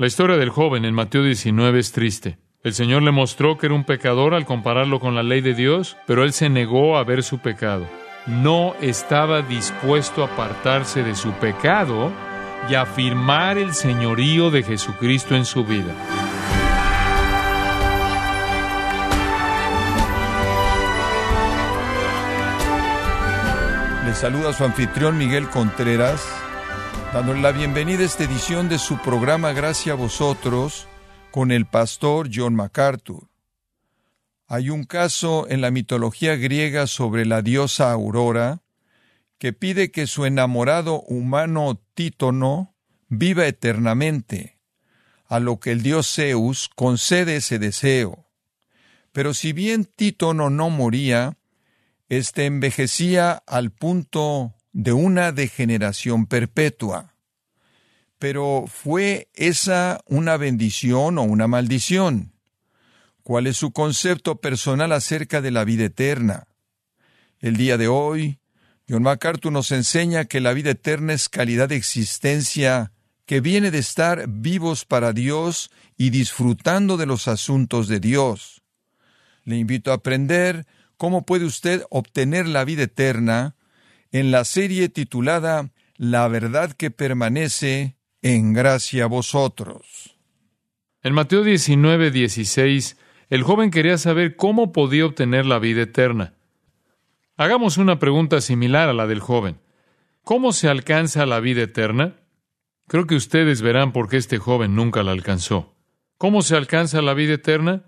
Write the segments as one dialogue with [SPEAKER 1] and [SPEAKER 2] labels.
[SPEAKER 1] La historia del joven en Mateo 19 es triste. El Señor le mostró que era un pecador al compararlo con la ley de Dios, pero él se negó a ver su pecado. No estaba dispuesto a apartarse de su pecado y afirmar el señorío de Jesucristo en su vida.
[SPEAKER 2] Le saluda su anfitrión Miguel Contreras dándole la bienvenida a esta edición de su programa Gracias a vosotros con el pastor John MacArthur. Hay un caso en la mitología griega sobre la diosa Aurora que pide que su enamorado humano Títono viva eternamente, a lo que el dios Zeus concede ese deseo. Pero si bien Títono no moría, éste envejecía al punto de una degeneración perpetua. Pero ¿fue esa una bendición o una maldición? ¿Cuál es su concepto personal acerca de la vida eterna? El día de hoy, John MacArthur nos enseña que la vida eterna es calidad de existencia que viene de estar vivos para Dios y disfrutando de los asuntos de Dios. Le invito a aprender cómo puede usted obtener la vida eterna en la serie titulada La verdad que permanece en gracia a vosotros.
[SPEAKER 1] En Mateo 19, 16, el joven quería saber cómo podía obtener la vida eterna. Hagamos una pregunta similar a la del joven. ¿Cómo se alcanza la vida eterna? Creo que ustedes verán por qué este joven nunca la alcanzó. ¿Cómo se alcanza la vida eterna?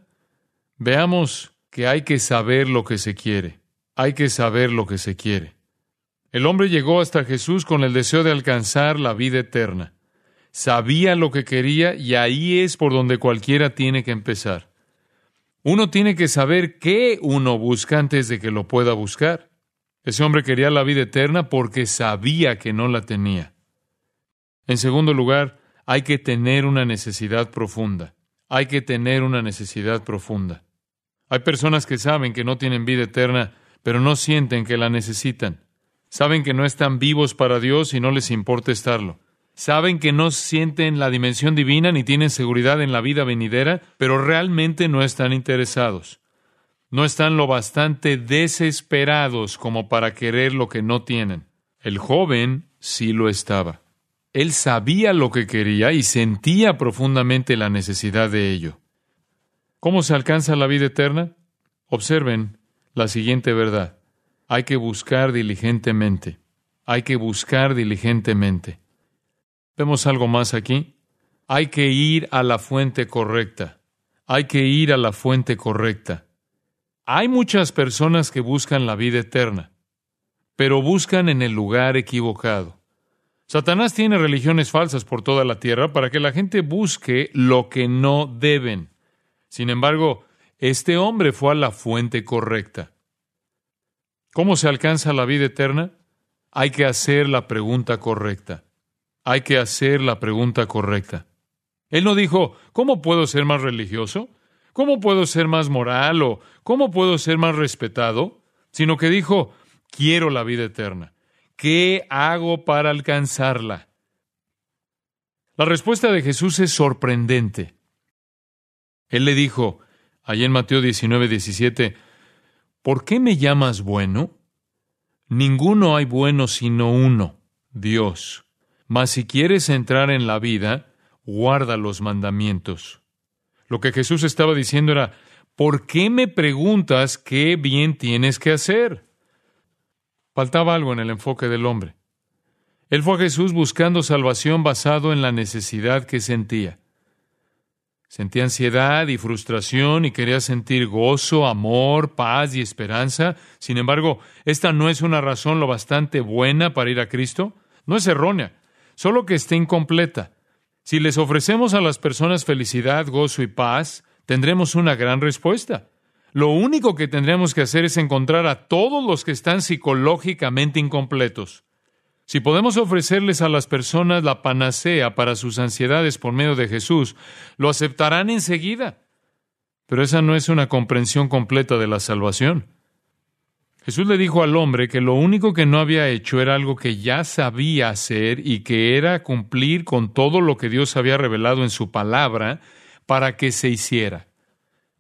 [SPEAKER 1] Veamos que hay que saber lo que se quiere. Hay que saber lo que se quiere. El hombre llegó hasta Jesús con el deseo de alcanzar la vida eterna. Sabía lo que quería y ahí es por donde cualquiera tiene que empezar. Uno tiene que saber qué uno busca antes de que lo pueda buscar. Ese hombre quería la vida eterna porque sabía que no la tenía. En segundo lugar, hay que tener una necesidad profunda. Hay que tener una necesidad profunda. Hay personas que saben que no tienen vida eterna, pero no sienten que la necesitan. Saben que no están vivos para Dios y no les importa estarlo. Saben que no sienten la dimensión divina ni tienen seguridad en la vida venidera, pero realmente no están interesados. No están lo bastante desesperados como para querer lo que no tienen. El joven sí lo estaba. Él sabía lo que quería y sentía profundamente la necesidad de ello. ¿Cómo se alcanza la vida eterna? Observen la siguiente verdad. Hay que buscar diligentemente. Hay que buscar diligentemente. Vemos algo más aquí. Hay que ir a la fuente correcta. Hay que ir a la fuente correcta. Hay muchas personas que buscan la vida eterna, pero buscan en el lugar equivocado. Satanás tiene religiones falsas por toda la tierra para que la gente busque lo que no deben. Sin embargo, este hombre fue a la fuente correcta. ¿Cómo se alcanza la vida eterna? Hay que hacer la pregunta correcta. Hay que hacer la pregunta correcta. Él no dijo, ¿cómo puedo ser más religioso? ¿Cómo puedo ser más moral o cómo puedo ser más respetado? Sino que dijo, quiero la vida eterna. ¿Qué hago para alcanzarla? La respuesta de Jesús es sorprendente. Él le dijo, allí en Mateo 19, 17, ¿Por qué me llamas bueno? Ninguno hay bueno sino uno, Dios. Mas si quieres entrar en la vida, guarda los mandamientos. Lo que Jesús estaba diciendo era, ¿por qué me preguntas qué bien tienes que hacer? Faltaba algo en el enfoque del hombre. Él fue a Jesús buscando salvación basado en la necesidad que sentía. Sentía ansiedad y frustración y quería sentir gozo, amor, paz y esperanza. Sin embargo, esta no es una razón lo bastante buena para ir a Cristo. No es errónea, solo que está incompleta. Si les ofrecemos a las personas felicidad, gozo y paz, tendremos una gran respuesta. Lo único que tendremos que hacer es encontrar a todos los que están psicológicamente incompletos. Si podemos ofrecerles a las personas la panacea para sus ansiedades por medio de Jesús, lo aceptarán enseguida. Pero esa no es una comprensión completa de la salvación. Jesús le dijo al hombre que lo único que no había hecho era algo que ya sabía hacer y que era cumplir con todo lo que Dios había revelado en su palabra para que se hiciera.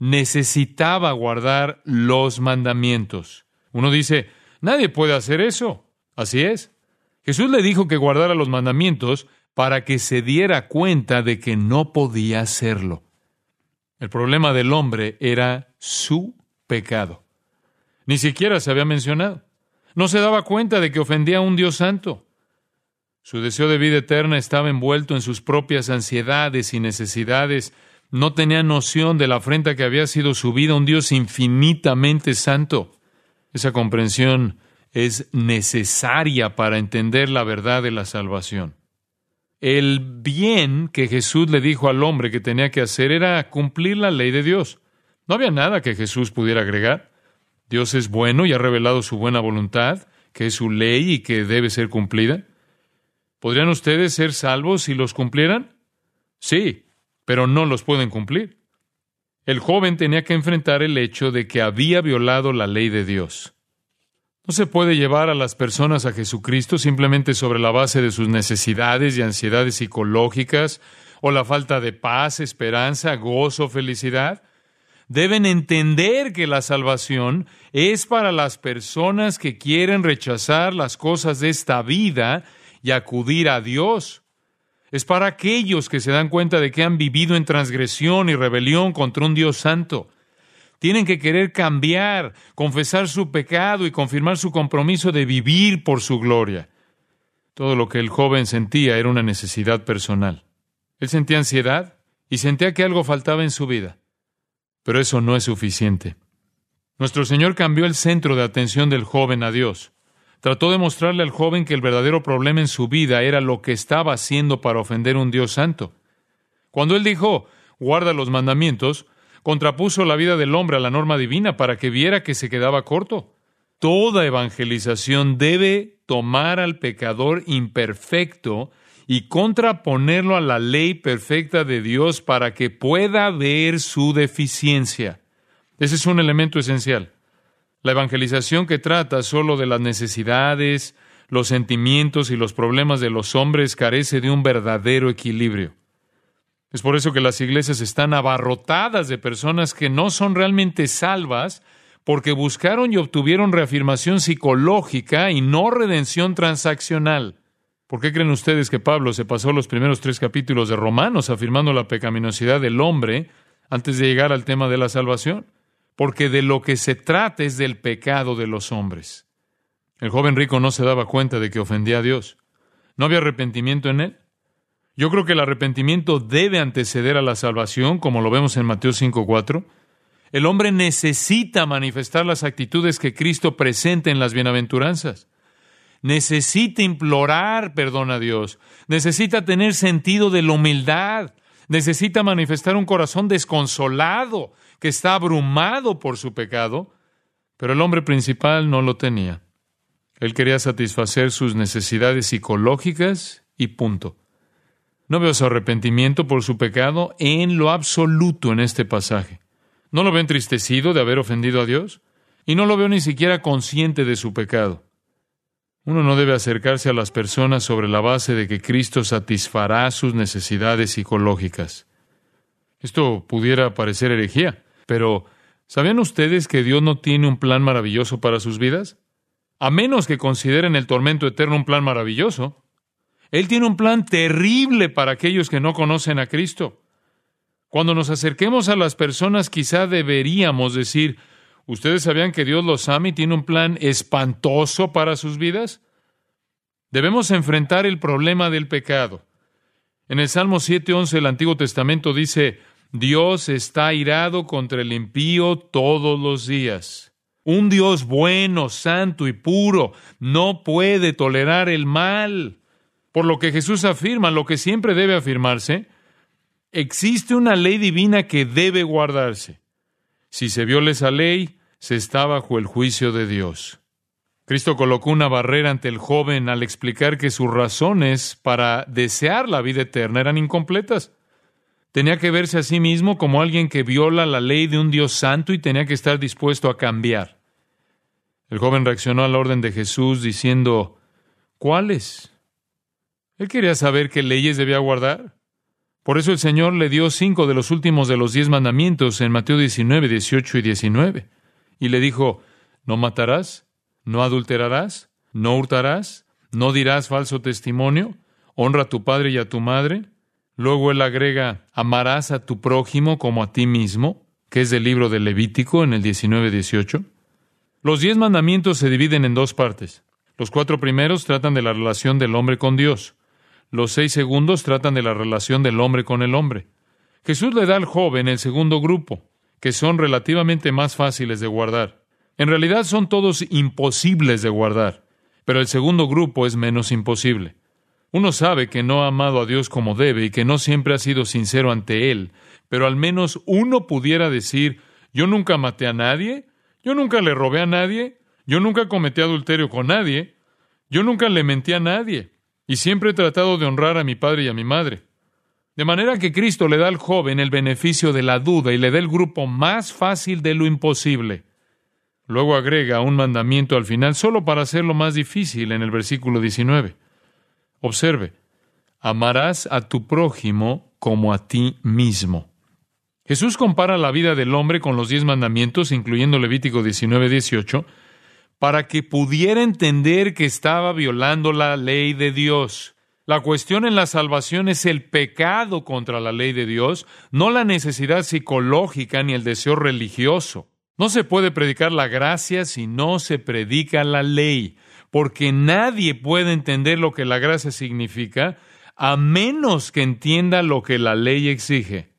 [SPEAKER 1] Necesitaba guardar los mandamientos. Uno dice, nadie puede hacer eso. Así es. Jesús le dijo que guardara los mandamientos para que se diera cuenta de que no podía hacerlo. El problema del hombre era su pecado. Ni siquiera se había mencionado. No se daba cuenta de que ofendía a un Dios santo. Su deseo de vida eterna estaba envuelto en sus propias ansiedades y necesidades. No tenía noción de la afrenta que había sido su vida a un Dios infinitamente santo. Esa comprensión es necesaria para entender la verdad de la salvación. El bien que Jesús le dijo al hombre que tenía que hacer era cumplir la ley de Dios. No había nada que Jesús pudiera agregar. Dios es bueno y ha revelado su buena voluntad, que es su ley y que debe ser cumplida. ¿Podrían ustedes ser salvos si los cumplieran? Sí, pero no los pueden cumplir. El joven tenía que enfrentar el hecho de que había violado la ley de Dios. No se puede llevar a las personas a Jesucristo simplemente sobre la base de sus necesidades y ansiedades psicológicas o la falta de paz, esperanza, gozo, felicidad deben entender que la salvación es para las personas que quieren rechazar las cosas de esta vida y acudir a Dios. Es para aquellos que se dan cuenta de que han vivido en transgresión y rebelión contra un Dios santo. Tienen que querer cambiar, confesar su pecado y confirmar su compromiso de vivir por su gloria. Todo lo que el joven sentía era una necesidad personal. Él sentía ansiedad y sentía que algo faltaba en su vida. Pero eso no es suficiente. Nuestro Señor cambió el centro de atención del joven a Dios. Trató de mostrarle al joven que el verdadero problema en su vida era lo que estaba haciendo para ofender a un Dios santo. Cuando él dijo, guarda los mandamientos, contrapuso la vida del hombre a la norma divina para que viera que se quedaba corto. Toda evangelización debe tomar al pecador imperfecto y contraponerlo a la ley perfecta de Dios para que pueda ver su deficiencia. Ese es un elemento esencial. La evangelización que trata solo de las necesidades, los sentimientos y los problemas de los hombres carece de un verdadero equilibrio. Es por eso que las iglesias están abarrotadas de personas que no son realmente salvas porque buscaron y obtuvieron reafirmación psicológica y no redención transaccional. ¿Por qué creen ustedes que Pablo se pasó los primeros tres capítulos de Romanos afirmando la pecaminosidad del hombre antes de llegar al tema de la salvación? Porque de lo que se trata es del pecado de los hombres. El joven rico no se daba cuenta de que ofendía a Dios. ¿No había arrepentimiento en él? Yo creo que el arrepentimiento debe anteceder a la salvación, como lo vemos en Mateo 5.4. El hombre necesita manifestar las actitudes que Cristo presenta en las bienaventuranzas necesita implorar perdón a Dios, necesita tener sentido de la humildad, necesita manifestar un corazón desconsolado, que está abrumado por su pecado, pero el hombre principal no lo tenía. Él quería satisfacer sus necesidades psicológicas y punto. No veo su arrepentimiento por su pecado en lo absoluto en este pasaje. No lo veo entristecido de haber ofendido a Dios y no lo veo ni siquiera consciente de su pecado. Uno no debe acercarse a las personas sobre la base de que Cristo satisfará sus necesidades psicológicas. Esto pudiera parecer herejía, pero ¿sabían ustedes que Dios no tiene un plan maravilloso para sus vidas? A menos que consideren el tormento eterno un plan maravilloso. Él tiene un plan terrible para aquellos que no conocen a Cristo. Cuando nos acerquemos a las personas quizá deberíamos decir, ¿Ustedes sabían que Dios los ama y tiene un plan espantoso para sus vidas? Debemos enfrentar el problema del pecado. En el Salmo 7:11 del Antiguo Testamento dice, Dios está irado contra el impío todos los días. Un Dios bueno, santo y puro no puede tolerar el mal. Por lo que Jesús afirma, lo que siempre debe afirmarse, existe una ley divina que debe guardarse. Si se viola esa ley, se está bajo el juicio de Dios. Cristo colocó una barrera ante el joven al explicar que sus razones para desear la vida eterna eran incompletas. Tenía que verse a sí mismo como alguien que viola la ley de un Dios santo y tenía que estar dispuesto a cambiar. El joven reaccionó a la orden de Jesús diciendo, ¿cuáles? Él quería saber qué leyes debía guardar. Por eso el Señor le dio cinco de los últimos de los diez mandamientos en Mateo 19, 18 y 19. Y le dijo, no matarás, no adulterarás, no hurtarás, no dirás falso testimonio, honra a tu padre y a tu madre. Luego él agrega, amarás a tu prójimo como a ti mismo, que es del libro de Levítico en el 19, 18. Los diez mandamientos se dividen en dos partes. Los cuatro primeros tratan de la relación del hombre con Dios. Los seis segundos tratan de la relación del hombre con el hombre. Jesús le da al joven el segundo grupo, que son relativamente más fáciles de guardar. En realidad son todos imposibles de guardar, pero el segundo grupo es menos imposible. Uno sabe que no ha amado a Dios como debe y que no siempre ha sido sincero ante Él, pero al menos uno pudiera decir, yo nunca maté a nadie, yo nunca le robé a nadie, yo nunca cometí adulterio con nadie, yo nunca le mentí a nadie, y siempre he tratado de honrar a mi padre y a mi madre. De manera que Cristo le da al joven el beneficio de la duda y le da el grupo más fácil de lo imposible. Luego agrega un mandamiento al final solo para hacerlo más difícil en el versículo 19. Observe, amarás a tu prójimo como a ti mismo. Jesús compara la vida del hombre con los diez mandamientos, incluyendo Levítico 19, 18, para que pudiera entender que estaba violando la ley de Dios. La cuestión en la salvación es el pecado contra la ley de Dios, no la necesidad psicológica ni el deseo religioso. No se puede predicar la gracia si no se predica la ley, porque nadie puede entender lo que la gracia significa a menos que entienda lo que la ley exige.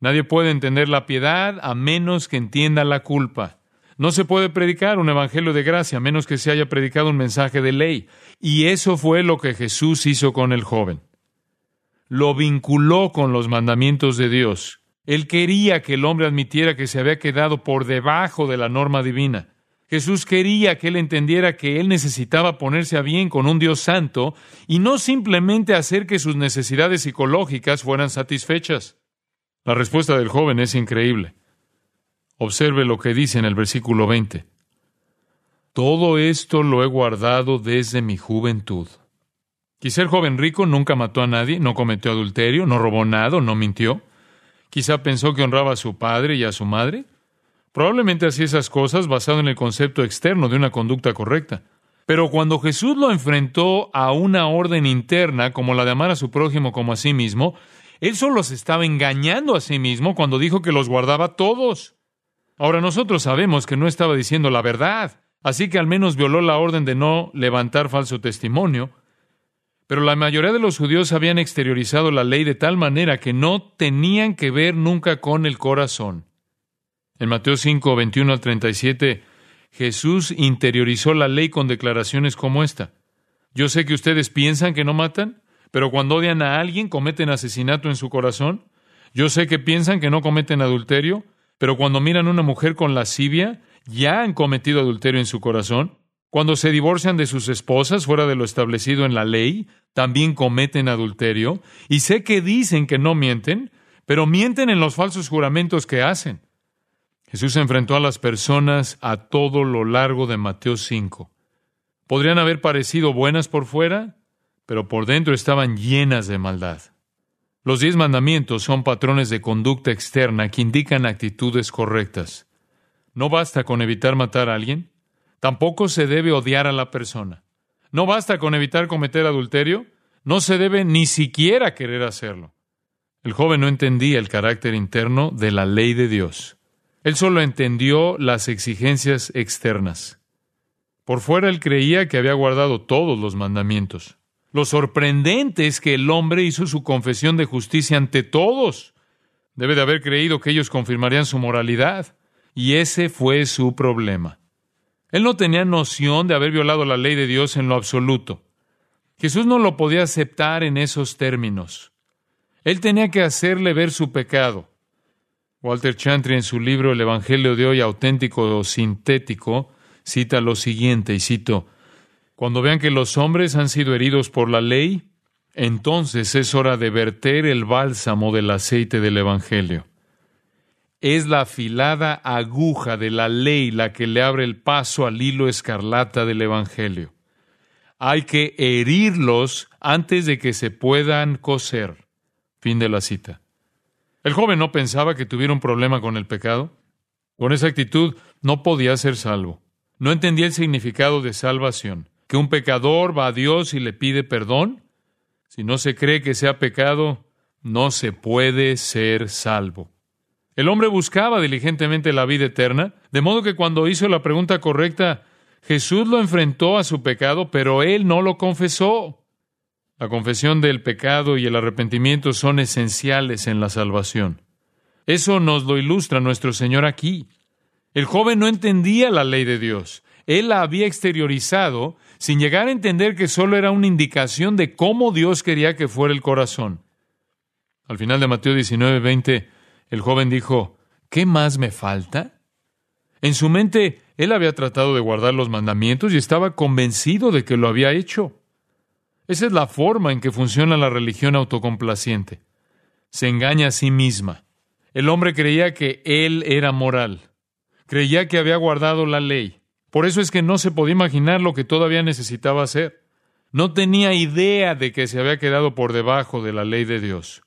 [SPEAKER 1] Nadie puede entender la piedad a menos que entienda la culpa. No se puede predicar un evangelio de gracia a menos que se haya predicado un mensaje de ley. Y eso fue lo que Jesús hizo con el joven. Lo vinculó con los mandamientos de Dios. Él quería que el hombre admitiera que se había quedado por debajo de la norma divina. Jesús quería que él entendiera que él necesitaba ponerse a bien con un Dios santo y no simplemente hacer que sus necesidades psicológicas fueran satisfechas. La respuesta del joven es increíble. Observe lo que dice en el versículo 20. Todo esto lo he guardado desde mi juventud. Quizá el joven rico nunca mató a nadie, no cometió adulterio, no robó nada, no mintió. Quizá pensó que honraba a su padre y a su madre. Probablemente hacía esas cosas basado en el concepto externo de una conducta correcta. Pero cuando Jesús lo enfrentó a una orden interna como la de amar a su prójimo como a sí mismo, él solo se estaba engañando a sí mismo cuando dijo que los guardaba todos. Ahora nosotros sabemos que no estaba diciendo la verdad, así que al menos violó la orden de no levantar falso testimonio. Pero la mayoría de los judíos habían exteriorizado la ley de tal manera que no tenían que ver nunca con el corazón. En Mateo 5, 21 al 37, Jesús interiorizó la ley con declaraciones como esta. Yo sé que ustedes piensan que no matan, pero cuando odian a alguien cometen asesinato en su corazón. Yo sé que piensan que no cometen adulterio, pero cuando miran a una mujer con lascivia, ya han cometido adulterio en su corazón. Cuando se divorcian de sus esposas fuera de lo establecido en la ley, también cometen adulterio. Y sé que dicen que no mienten, pero mienten en los falsos juramentos que hacen. Jesús enfrentó a las personas a todo lo largo de Mateo 5. ¿Podrían haber parecido buenas por fuera? pero por dentro estaban llenas de maldad. Los diez mandamientos son patrones de conducta externa que indican actitudes correctas. No basta con evitar matar a alguien, tampoco se debe odiar a la persona. No basta con evitar cometer adulterio, no se debe ni siquiera querer hacerlo. El joven no entendía el carácter interno de la ley de Dios. Él solo entendió las exigencias externas. Por fuera él creía que había guardado todos los mandamientos. Lo sorprendente es que el hombre hizo su confesión de justicia ante todos. Debe de haber creído que ellos confirmarían su moralidad. Y ese fue su problema. Él no tenía noción de haber violado la ley de Dios en lo absoluto. Jesús no lo podía aceptar en esos términos. Él tenía que hacerle ver su pecado. Walter Chantry en su libro El Evangelio de hoy auténtico o sintético cita lo siguiente, y cito, cuando vean que los hombres han sido heridos por la ley, entonces es hora de verter el bálsamo del aceite del Evangelio. es la afilada aguja de la ley la que le abre el paso al hilo escarlata del Evangelio. Hay que herirlos antes de que se puedan coser. Fin de la cita. El joven no pensaba que tuviera un problema con el pecado. Con esa actitud no podía ser salvo. No entendía el significado de salvación. Que un pecador va a Dios y le pide perdón. Si no se cree que sea pecado, no se puede ser salvo. El hombre buscaba diligentemente la vida eterna, de modo que cuando hizo la pregunta correcta, Jesús lo enfrentó a su pecado, pero él no lo confesó. La confesión del pecado y el arrepentimiento son esenciales en la salvación. Eso nos lo ilustra nuestro Señor aquí. El joven no entendía la ley de Dios. Él la había exteriorizado sin llegar a entender que solo era una indicación de cómo Dios quería que fuera el corazón. Al final de Mateo 19, 20, el joven dijo, ¿qué más me falta? En su mente, él había tratado de guardar los mandamientos y estaba convencido de que lo había hecho. Esa es la forma en que funciona la religión autocomplaciente. Se engaña a sí misma. El hombre creía que él era moral. Creía que había guardado la ley. Por eso es que no se podía imaginar lo que todavía necesitaba hacer. No tenía idea de que se había quedado por debajo de la ley de Dios.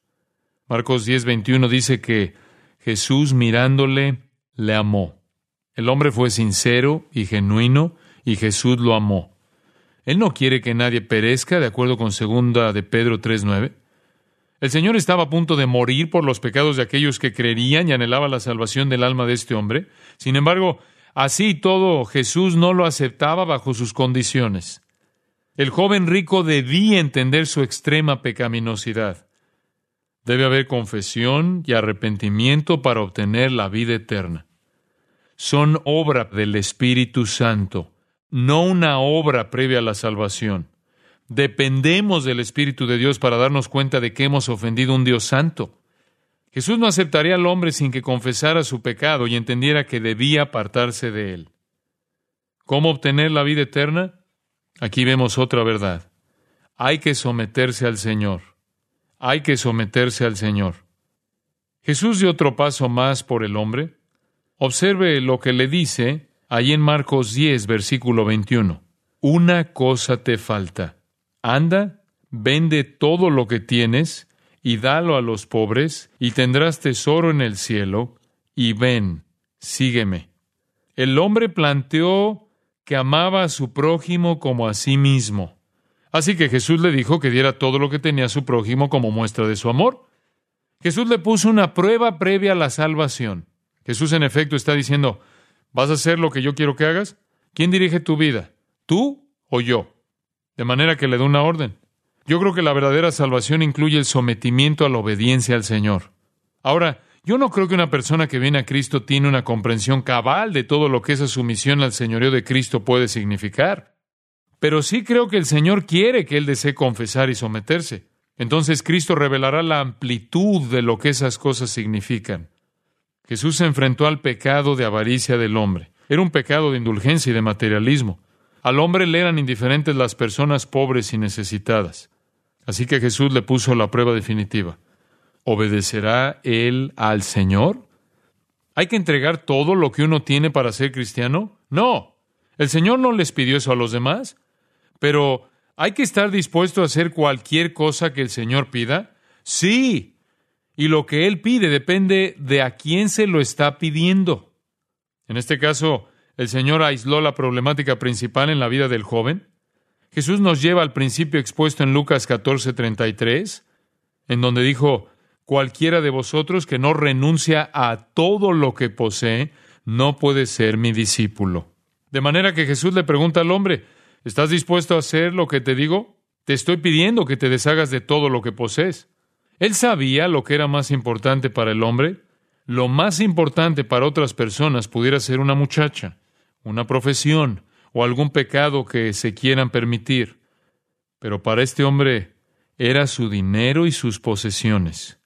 [SPEAKER 1] Marcos 10:21 dice que Jesús mirándole le amó. El hombre fue sincero y genuino y Jesús lo amó. Él no quiere que nadie perezca, de acuerdo con segunda de Pedro 3:9. El Señor estaba a punto de morir por los pecados de aquellos que creerían y anhelaba la salvación del alma de este hombre. Sin embargo, así todo, Jesús no lo aceptaba bajo sus condiciones. El joven rico debía entender su extrema pecaminosidad. Debe haber confesión y arrepentimiento para obtener la vida eterna. Son obra del Espíritu Santo, no una obra previa a la salvación. Dependemos del Espíritu de Dios para darnos cuenta de que hemos ofendido a un Dios santo. Jesús no aceptaría al hombre sin que confesara su pecado y entendiera que debía apartarse de él. ¿Cómo obtener la vida eterna? Aquí vemos otra verdad. Hay que someterse al Señor hay que someterse al Señor. Jesús dio otro paso más por el hombre. Observe lo que le dice ahí en Marcos 10, versículo 21. Una cosa te falta. Anda, vende todo lo que tienes y dalo a los pobres, y tendrás tesoro en el cielo, y ven, sígueme. El hombre planteó que amaba a su prójimo como a sí mismo. Así que Jesús le dijo que diera todo lo que tenía a su prójimo como muestra de su amor. Jesús le puso una prueba previa a la salvación. Jesús en efecto está diciendo, ¿vas a hacer lo que yo quiero que hagas? ¿Quién dirige tu vida? ¿Tú o yo? De manera que le da una orden. Yo creo que la verdadera salvación incluye el sometimiento a la obediencia al Señor. Ahora, yo no creo que una persona que viene a Cristo tiene una comprensión cabal de todo lo que esa sumisión al señorío de Cristo puede significar. Pero sí creo que el Señor quiere que él desee confesar y someterse. Entonces Cristo revelará la amplitud de lo que esas cosas significan. Jesús se enfrentó al pecado de avaricia del hombre. Era un pecado de indulgencia y de materialismo. Al hombre le eran indiferentes las personas pobres y necesitadas. Así que Jesús le puso la prueba definitiva. ¿Obedecerá él al Señor? ¿Hay que entregar todo lo que uno tiene para ser cristiano? No. El Señor no les pidió eso a los demás. Pero ¿hay que estar dispuesto a hacer cualquier cosa que el Señor pida? Sí. Y lo que Él pide depende de a quién se lo está pidiendo. En este caso, el Señor aisló la problemática principal en la vida del joven. Jesús nos lleva al principio expuesto en Lucas 14:33, en donde dijo, cualquiera de vosotros que no renuncia a todo lo que posee, no puede ser mi discípulo. De manera que Jesús le pregunta al hombre, ¿Estás dispuesto a hacer lo que te digo? Te estoy pidiendo que te deshagas de todo lo que posees. Él sabía lo que era más importante para el hombre. Lo más importante para otras personas pudiera ser una muchacha, una profesión o algún pecado que se quieran permitir. Pero para este hombre era su dinero y sus posesiones.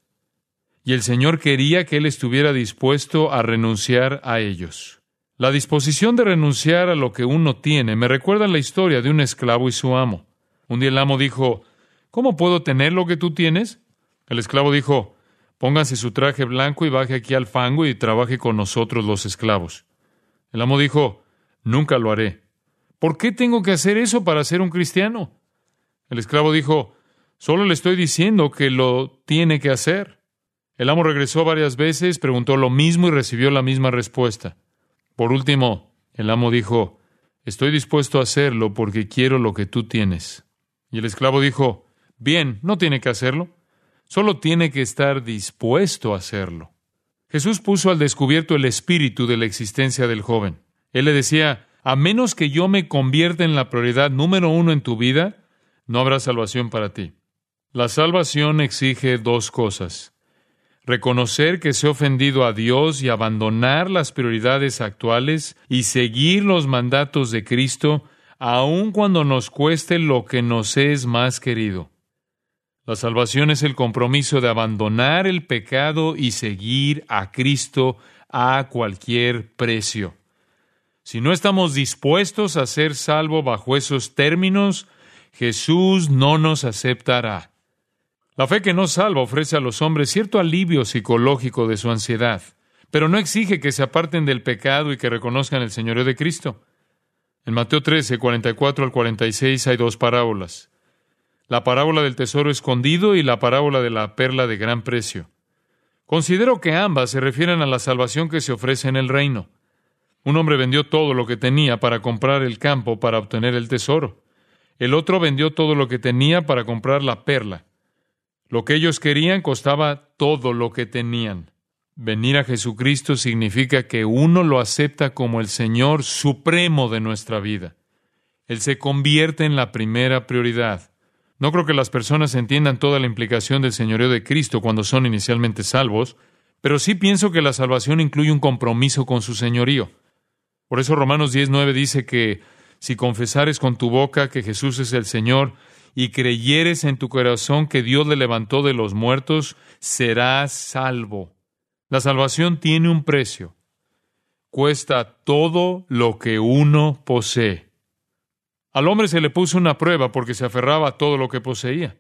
[SPEAKER 1] Y el Señor quería que él estuviera dispuesto a renunciar a ellos. La disposición de renunciar a lo que uno tiene me recuerda la historia de un esclavo y su amo. Un día el amo dijo, ¿Cómo puedo tener lo que tú tienes? El esclavo dijo, Póngase su traje blanco y baje aquí al fango y trabaje con nosotros los esclavos. El amo dijo, Nunca lo haré. ¿Por qué tengo que hacer eso para ser un cristiano? El esclavo dijo, Solo le estoy diciendo que lo tiene que hacer. El amo regresó varias veces, preguntó lo mismo y recibió la misma respuesta. Por último, el amo dijo, Estoy dispuesto a hacerlo porque quiero lo que tú tienes. Y el esclavo dijo, Bien, no tiene que hacerlo. Solo tiene que estar dispuesto a hacerlo. Jesús puso al descubierto el espíritu de la existencia del joven. Él le decía, a menos que yo me convierta en la prioridad número uno en tu vida, no habrá salvación para ti. La salvación exige dos cosas. Reconocer que se ha ofendido a Dios y abandonar las prioridades actuales y seguir los mandatos de Cristo, aun cuando nos cueste lo que nos es más querido. La salvación es el compromiso de abandonar el pecado y seguir a Cristo a cualquier precio. Si no estamos dispuestos a ser salvo bajo esos términos, Jesús no nos aceptará. La fe que no salva ofrece a los hombres cierto alivio psicológico de su ansiedad, pero no exige que se aparten del pecado y que reconozcan el señorío de Cristo. En Mateo 13, 44 al 46 hay dos parábolas la parábola del tesoro escondido y la parábola de la perla de gran precio. Considero que ambas se refieren a la salvación que se ofrece en el reino. Un hombre vendió todo lo que tenía para comprar el campo para obtener el tesoro. El otro vendió todo lo que tenía para comprar la perla. Lo que ellos querían costaba todo lo que tenían. Venir a Jesucristo significa que uno lo acepta como el Señor supremo de nuestra vida. Él se convierte en la primera prioridad. No creo que las personas entiendan toda la implicación del señorío de Cristo cuando son inicialmente salvos, pero sí pienso que la salvación incluye un compromiso con su señorío. Por eso Romanos 10.9 dice que si confesares con tu boca que Jesús es el Señor y creyeres en tu corazón que Dios le levantó de los muertos, serás salvo. La salvación tiene un precio. Cuesta todo lo que uno posee. Al hombre se le puso una prueba porque se aferraba a todo lo que poseía.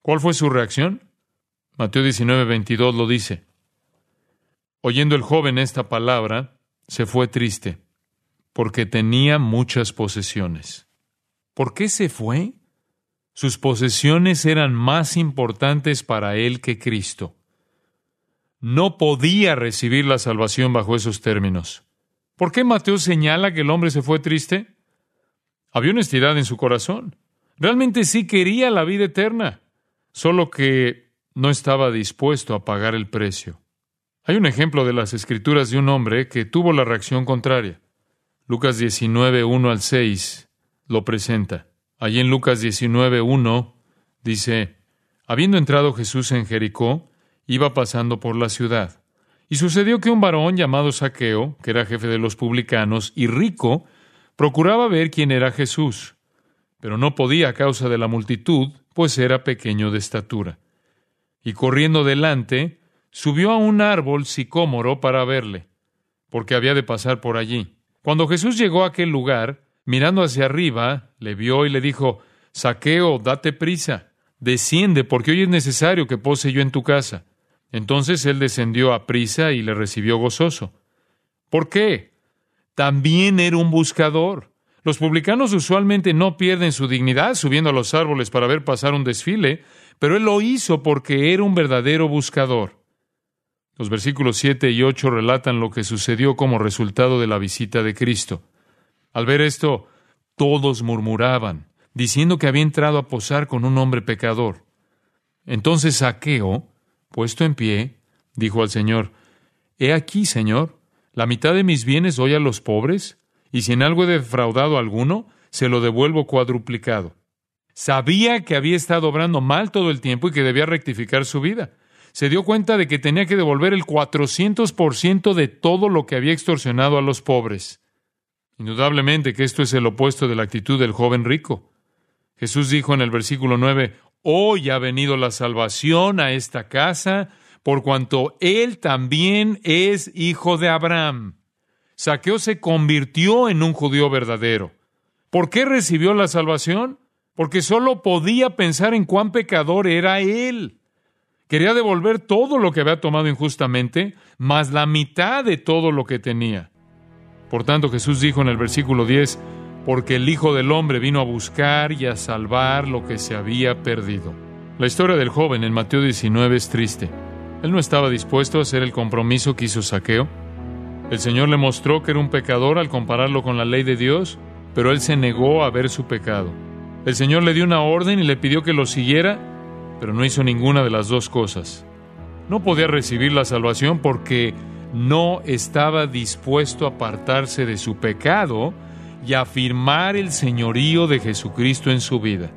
[SPEAKER 1] ¿Cuál fue su reacción? Mateo 19, 22 lo dice. Oyendo el joven esta palabra, se fue triste, porque tenía muchas posesiones. ¿Por qué se fue? Sus posesiones eran más importantes para él que Cristo. No podía recibir la salvación bajo esos términos. ¿Por qué Mateo señala que el hombre se fue triste? Había honestidad en su corazón. Realmente sí quería la vida eterna, solo que no estaba dispuesto a pagar el precio. Hay un ejemplo de las escrituras de un hombre que tuvo la reacción contraria. Lucas 19, 1 al 6 lo presenta. Allí en Lucas 19, 1 dice, Habiendo entrado Jesús en Jericó, iba pasando por la ciudad. Y sucedió que un varón llamado Saqueo, que era jefe de los publicanos y rico, Procuraba ver quién era Jesús, pero no podía a causa de la multitud, pues era pequeño de estatura. Y corriendo delante, subió a un árbol sicómoro para verle, porque había de pasar por allí. Cuando Jesús llegó a aquel lugar, mirando hacia arriba, le vio y le dijo, Saqueo, date prisa, desciende, porque hoy es necesario que pose yo en tu casa. Entonces él descendió a prisa y le recibió gozoso. ¿Por qué? también era un buscador. Los publicanos usualmente no pierden su dignidad subiendo a los árboles para ver pasar un desfile, pero él lo hizo porque era un verdadero buscador. Los versículos 7 y 8 relatan lo que sucedió como resultado de la visita de Cristo. Al ver esto, todos murmuraban, diciendo que había entrado a posar con un hombre pecador. Entonces Saqueo, puesto en pie, dijo al Señor, He aquí, Señor, la mitad de mis bienes doy a los pobres, y si en algo he defraudado a alguno, se lo devuelvo cuadruplicado. Sabía que había estado obrando mal todo el tiempo y que debía rectificar su vida. Se dio cuenta de que tenía que devolver el 400% de todo lo que había extorsionado a los pobres. Indudablemente que esto es el opuesto de la actitud del joven rico. Jesús dijo en el versículo 9, Hoy ha venido la salvación a esta casa, por cuanto él también es hijo de Abraham. Saqueo se convirtió en un judío verdadero. ¿Por qué recibió la salvación? Porque solo podía pensar en cuán pecador era él. Quería devolver todo lo que había tomado injustamente, más la mitad de todo lo que tenía. Por tanto, Jesús dijo en el versículo 10, porque el Hijo del Hombre vino a buscar y a salvar lo que se había perdido. La historia del joven en Mateo 19 es triste. Él no estaba dispuesto a hacer el compromiso que hizo Saqueo. El Señor le mostró que era un pecador al compararlo con la ley de Dios, pero él se negó a ver su pecado. El Señor le dio una orden y le pidió que lo siguiera, pero no hizo ninguna de las dos cosas. No podía recibir la salvación porque no estaba dispuesto a apartarse de su pecado y afirmar el señorío de Jesucristo en su vida.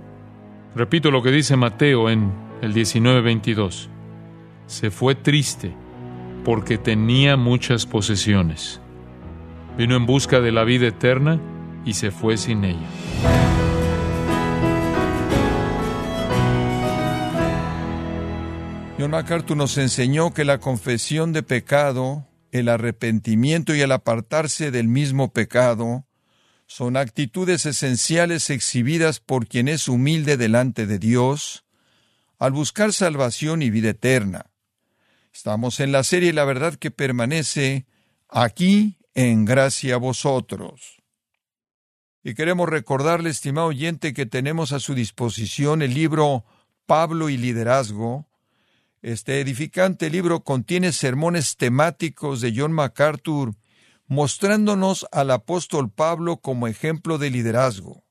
[SPEAKER 1] Repito lo que dice Mateo en el 19:22. Se fue triste porque tenía muchas posesiones. Vino en busca de la vida eterna y se fue sin ella.
[SPEAKER 2] John MacArthur nos enseñó que la confesión de pecado, el arrepentimiento y el apartarse del mismo pecado son actitudes esenciales exhibidas por quien es humilde delante de Dios al buscar salvación y vida eterna. Estamos en la serie La verdad que permanece aquí en gracia a vosotros. Y queremos recordarle, estimado oyente, que tenemos a su disposición el libro Pablo y Liderazgo. Este edificante libro contiene sermones temáticos de John MacArthur, mostrándonos al apóstol Pablo como ejemplo de liderazgo.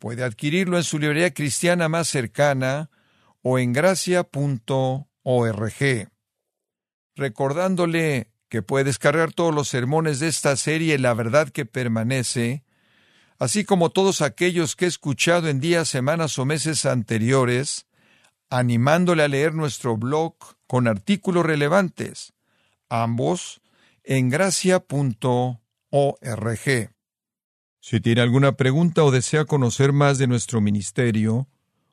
[SPEAKER 2] Puede adquirirlo en su librería cristiana más cercana o en gracia.org. Recordándole que puede descargar todos los sermones de esta serie La verdad que permanece, así como todos aquellos que he escuchado en días, semanas o meses anteriores, animándole a leer nuestro blog con artículos relevantes, ambos en gracia.org. Si tiene alguna pregunta o desea conocer más de nuestro ministerio,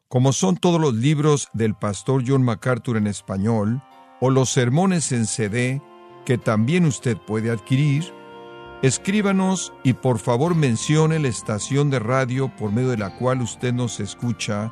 [SPEAKER 2] como son todos los libros del pastor John MacArthur en español, o los sermones en CD, que también usted puede adquirir, Escríbanos y por favor mencione la estación de radio por medio de la cual usted nos escucha